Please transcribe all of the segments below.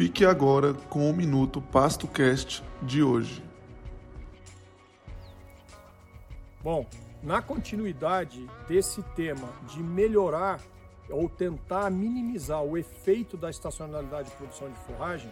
Fique agora com o Minuto PastoCast de hoje. Bom, na continuidade desse tema de melhorar ou tentar minimizar o efeito da estacionalidade de produção de forragem,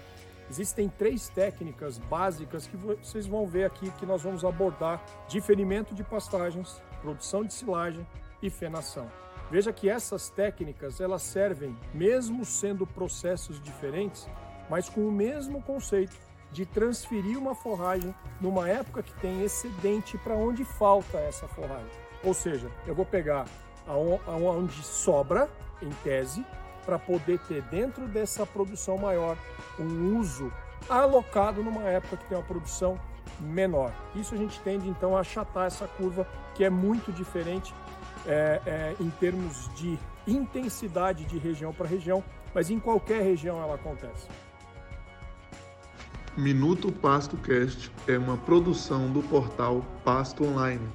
existem três técnicas básicas que vocês vão ver aqui que nós vamos abordar: diferimento de pastagens, produção de silagem e fenação. Veja que essas técnicas elas servem, mesmo sendo processos diferentes, mas com o mesmo conceito de transferir uma forragem numa época que tem excedente para onde falta essa forragem. Ou seja, eu vou pegar aonde sobra, em tese, para poder ter dentro dessa produção maior um uso alocado numa época que tem uma produção menor. Isso a gente tende então a achatar essa curva que é muito diferente é, é, em termos de intensidade de região para região, mas em qualquer região ela acontece. Minuto Pasto Cast é uma produção do portal Pasto Online.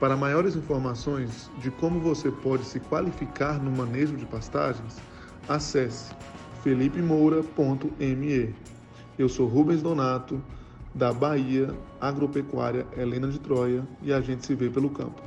Para maiores informações de como você pode se qualificar no manejo de pastagens, acesse felipemoura.me. Eu sou Rubens Donato, da Bahia Agropecuária Helena de Troia, e a gente se vê pelo campo.